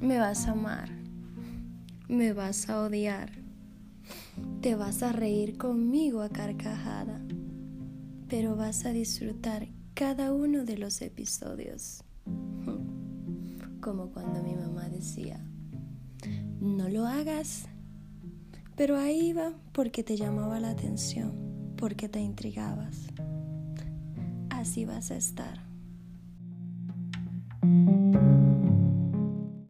Me vas a amar, me vas a odiar, te vas a reír conmigo a carcajada, pero vas a disfrutar cada uno de los episodios. Como cuando mi mamá decía, no lo hagas, pero ahí iba porque te llamaba la atención, porque te intrigabas. Así vas a estar.